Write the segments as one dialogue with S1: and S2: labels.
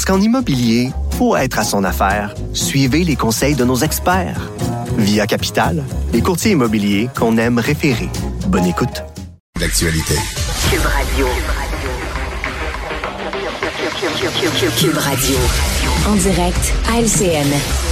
S1: Parce qu'en immobilier, pour être à son affaire, suivez les conseils de nos experts. Via Capital, les courtiers immobiliers qu'on aime référer. Bonne écoute.
S2: D'actualité.
S3: Cube Radio. Cube Radio. En direct à LCN.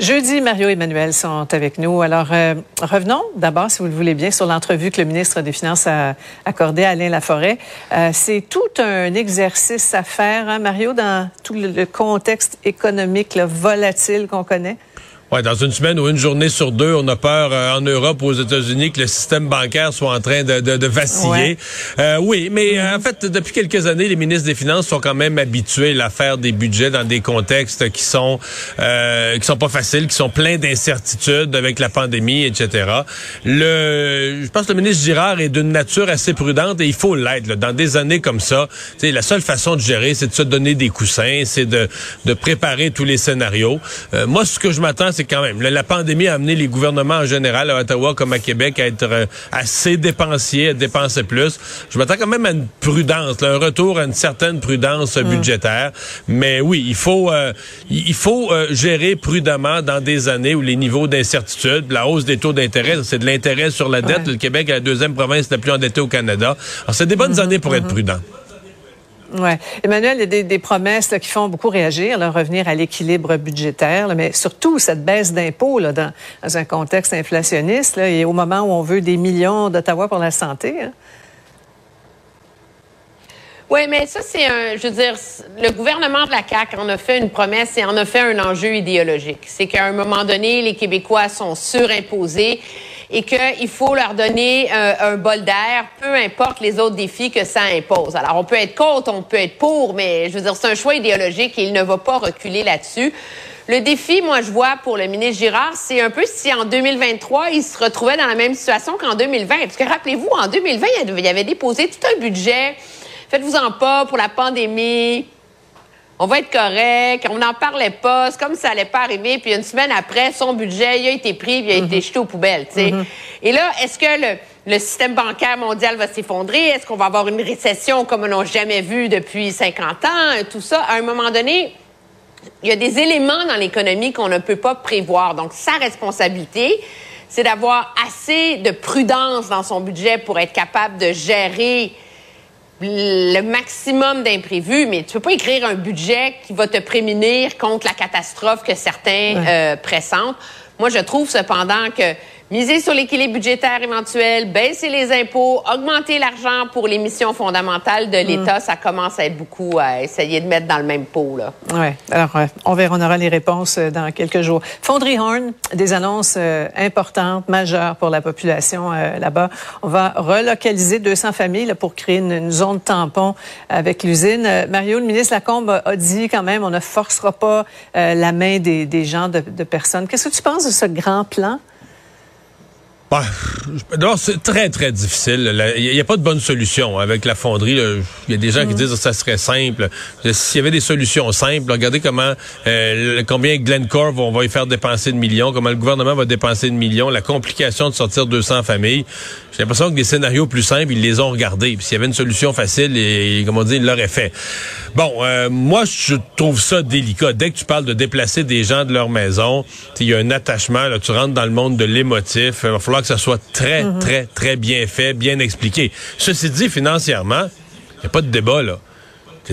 S4: Jeudi, Mario et Emmanuel sont avec nous. Alors, euh, revenons d'abord, si vous le voulez bien, sur l'entrevue que le ministre des Finances a accordée à Alain Laforêt. Euh, c'est tout un exercice à faire, hein, Mario, dans tout le contexte économique là, volatile qu'on connaît?
S5: Ouais, dans une semaine ou une journée sur deux, on a peur euh, en Europe ou aux États-Unis que le système bancaire soit en train de, de, de vaciller. Euh, oui, mais euh, en fait, depuis quelques années, les ministres des Finances sont quand même habitués à faire des budgets dans des contextes qui sont qui sont pas faciles, qui sont pleins d'incertitudes avec la pandémie, etc. Le, je pense que le ministre Girard est d'une nature assez prudente et il faut l'être. Dans des années comme ça, la seule façon de gérer, c'est de se donner des coussins, c'est de, de préparer tous les scénarios. moi, ce que je m'attends, c'est quand même, la, pandémie a amené les gouvernements en général, à Ottawa comme à Québec, à être euh, assez dépensiers, à dépenser plus. Je m'attends quand même à une prudence, un retour à une certaine prudence mm. budgétaire. Mais oui, il faut, euh, il faut euh, gérer prudemment dans des années où les niveaux d'incertitude, la hausse des taux d'intérêt, c'est de l'intérêt sur la dette. Le Québec est la deuxième province la plus endettée au Canada. Alors, c'est des bonnes mm-hmm. années pour être mm-hmm. prudent.
S4: Ouais. Emmanuel, il y a des, promesses qui font beaucoup réagir, là, revenir à l'équilibre budgétaire, mais surtout cette baisse d'impôts dans, un contexte inflationniste et au moment où on veut des millions d'Ottawa pour la santé. Hein.
S6: Oui, mais ça, c'est un. Je veux dire, le gouvernement de la CAQ en a fait une promesse et en a fait un enjeu idéologique. C'est qu'à un moment donné, les Québécois sont surimposés et qu'il faut leur donner euh, un bol d'air, peu importe les autres défis que ça impose. Alors, on peut être contre, on peut être pour, mais je veux dire, c'est un choix idéologique et il ne va pas reculer là-dessus. Le défi, moi, je vois pour le ministre Girard, c'est un peu si en 2023, il se retrouvait dans la même situation qu'en 2020. Parce que rappelez-vous, en 2020, il avait déposé tout un budget. Faites-vous-en pas pour la pandémie on va être correct, on n'en parlait pas, c'est comme si ça allait pas arriver, puis une semaine après, son budget, il a été pris, il a été mhm. jeté aux poubelles, sais. Mhm. Et là, est-ce que le, système bancaire mondial va s'effondrer? Est-ce qu'on va avoir une récession comme on n'a jamais vu depuis 50 ans? Tout ça, à un moment donné, il y a des éléments dans l'économie qu'on ne peut pas prévoir. Donc, sa responsabilité, c'est d'avoir assez de prudence dans son budget pour être capable de gérer le maximum d'imprévus, mais tu peux pas écrire un budget qui va te prémunir contre la catastrophe que certains euh, pressentent. Moi, je trouve cependant que miser sur l'équilibre budgétaire éventuel, baisser les impôts, augmenter l'argent pour les missions fondamentales de l'État, mm. ça commence à être beaucoup à essayer de mettre dans le même pot. Là.
S4: Ouais. Alors, on verra, on aura les réponses euh, dans quelques jours. Fonderie Horn, des annonces euh, importantes, majeures pour la population euh, là-bas. On va relocaliser 200 familles pour créer une, zone tampon avec l'usine. Mario, le ministre Lacombe a dit quand même, on ne forcera pas la main des, des gens, de, de personnes. Qu'est-ce que tu penses de ce grand plan?
S5: Bah, c'est très, très difficile. Il n'y a, pas de bonne solution avec la fonderie. Il y a des gens qui disent que ça serait simple. S'il y avait des solutions simples, regardez comment euh, combien Glencore on va y faire dépenser de millions, comment le gouvernement va dépenser de millions, la complication de sortir 200 familles. J'ai l'impression que des scénarios plus simples, ils les ont regardés. S'il y avait une solution facile, et, comme on dit, ils l'auraient fait. Bon, euh, moi, je trouve ça délicat. Dès que tu parles de déplacer des gens de leur maison, il y a un attachement, là, tu rentres dans le monde de l'émotif. Il va falloir que ça soit très, mhm. très, très bien fait, bien expliqué. Ceci dit, financièrement, il n'y a pas de débat, là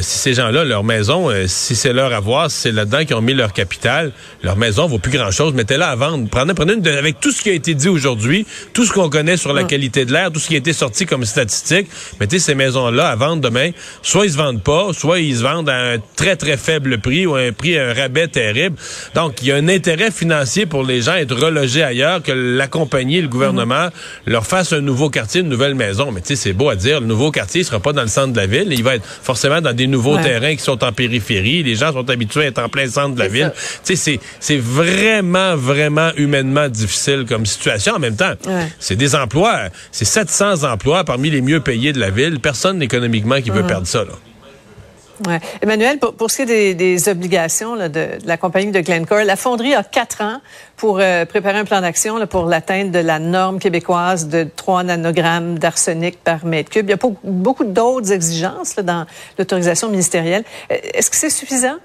S5: si ces gens-là, leur maison, euh, si c'est leur avoir, si c'est là-dedans qu'ils ont mis leur capital, leur maison vaut plus grand-chose. Mettez-la à vendre. Prenez, prenez une avec tout ce qui a été dit aujourd'hui, tout ce qu'on connaît sur la mm. qualité de l'air, tout ce qui a été sorti comme statistique, mettez ces maisons-là à vendre demain. Soit ils se vendent pas, soit ils se vendent à un très, très faible prix ou à un prix, un rabais terrible. Donc, il y a un intérêt financier pour les gens à être relogés ailleurs que la compagnie, le gouvernement, mm. leur fasse un nouveau quartier, une nouvelle maison. Mais tu sais, c'est beau à dire, le nouveau quartier, il sera pas dans le centre de la ville. Il va être forcément dans des des nouveaux
S4: Ouais.
S5: terrains qui sont en périphérie. Les gens sont habitués à être en plein centre de la ville. Tu sais, c'est, vraiment, vraiment humainement difficile comme situation. En même temps,
S4: Ouais.
S5: c'est des emplois, c'est 700 emplois parmi les mieux payés de la ville. Personne économiquement qui veut perdre ça. Là.
S4: Emmanuel, pour, ce qui est des, obligations de, la compagnie de Glencore, la fonderie a quatre ans pour euh, préparer un plan d'action pour l'atteinte de la norme québécoise de 3 nanogrammes d'arsenic par mètre cube. Il y a beaucoup d'autres exigences dans l'autorisation ministérielle. Euh, Est-ce que c'est suffisant?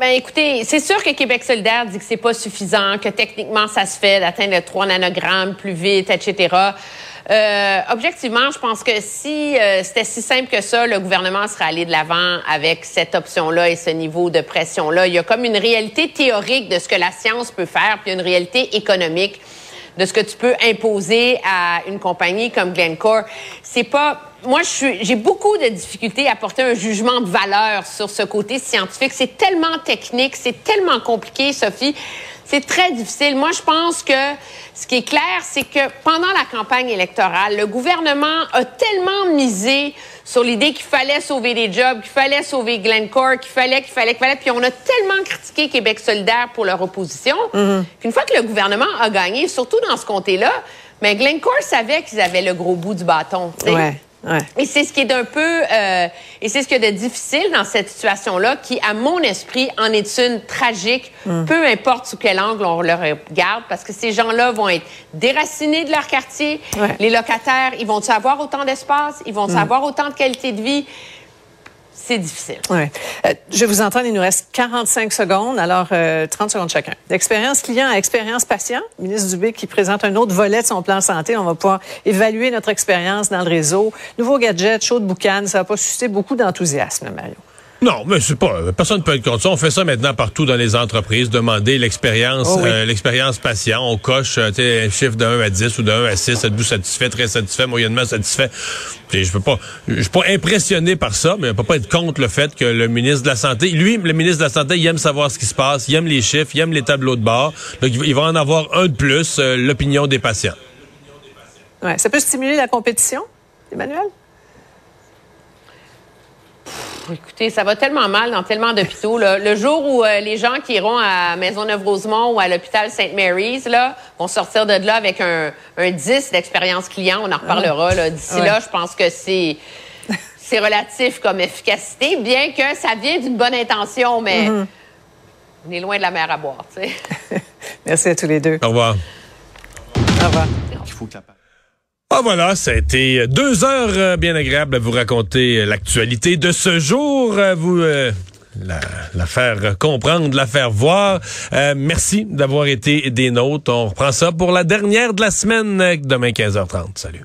S6: Ben écoutez, c'est sûr que Québec solidaire dit que c'est pas suffisant, que techniquement ça se fait d'atteindre le 3 nanogrammes plus vite, etc. Euh, objectivement, je pense que si euh, c'était si simple que ça, le gouvernement serait allé de l'avant avec cette option-là et ce niveau de pression-là. Il y a comme une réalité théorique de ce que la science peut faire, puis une réalité économique de ce que tu peux imposer à une compagnie comme Glencore. C'est pas moi j'ai beaucoup de difficultés à porter un jugement de valeur sur ce côté scientifique, c'est tellement technique, c'est tellement compliqué Sophie. C'est très difficile. Moi, je pense que ce qui est clair, c'est que pendant la campagne électorale, le gouvernement a tellement misé sur l'idée qu'il fallait sauver des jobs, qu'il fallait sauver Glencore, qu'il fallait, qu'il fallait, qu'il fallait. Puis on a tellement critiqué Québec solidaire pour leur opposition qu'une fois que le gouvernement a gagné, surtout dans ce comté-là, mais Glencore savait qu'ils avaient le gros bout du bâton.
S4: Ouais, ouais.
S6: Et c'est ce qui est d'un peu, euh, et c'est ce qui est de difficile dans cette situation-là, qui, à mon esprit, en est une tragique, peu importe sous quel angle on le regarde, parce que ces gens-là vont être déracinés de leur quartier.
S4: Ouais.
S6: Les locataires, ils vont avoir autant d'espace, ils vont avoir autant de qualité de vie? C'est difficile.
S4: Ouais. Euh, je vous entendre, il nous reste 45 secondes, alors euh, 30 secondes chacun. D'expérience client à expérience patient, ministre Dubé qui présente un autre volet de son plan santé. On va pouvoir évaluer notre expérience dans le réseau. Nouveau gadget, chaud de boucan, ça va pas susciter beaucoup d'enthousiasme, Mario.
S5: Non, mais c'est pas. Personne ne peut être contre ça. On fait ça maintenant partout dans les entreprises. Demander l'expérience,
S4: Oh oui.
S5: euh, l'expérience patient. On coche euh, tu sais, un chiffre de 1 à 10 ou de 1 à 6. Êtes-vous satisfait, très satisfait, moyennement satisfait? Tu sais, Je peux pas. Je suis pas impressionné par ça, mais on peut pas être contre le fait que le ministre de la Santé, lui, le ministre de la Santé, il aime savoir ce qui se passe, il aime les chiffres, il aime les tableaux de bord. Donc, il va- il va en avoir un de plus, euh, l'opinion des patients.
S4: Ouais. Ça peut stimuler la compétition, Emmanuel?
S6: Écoutez, ça va tellement mal dans tellement d'hôpitaux. là. Le jour où euh, les gens qui iront à Maisonneuve-Rosemont ou à l'hôpital St. Mary's là, vont sortir de là avec un, un 10 d'expérience client, on en reparlera. là. D'ici
S4: Ouais.
S6: là, je pense que c'est c'est relatif comme efficacité, bien que ça vient d'une bonne intention, mais on est loin de la mer à boire. tu sais.
S4: Merci à tous les deux.
S5: Au revoir.
S4: Au revoir.
S1: Il faut que la
S5: Ah voilà, ça a été deux heures euh, bien agréables à vous raconter euh, l'actualité de ce jour. Euh, Vous la, la faire comprendre, la faire voir. Merci d'avoir été des nôtres. On reprend ça pour la dernière de la semaine demain 15h30. Salut.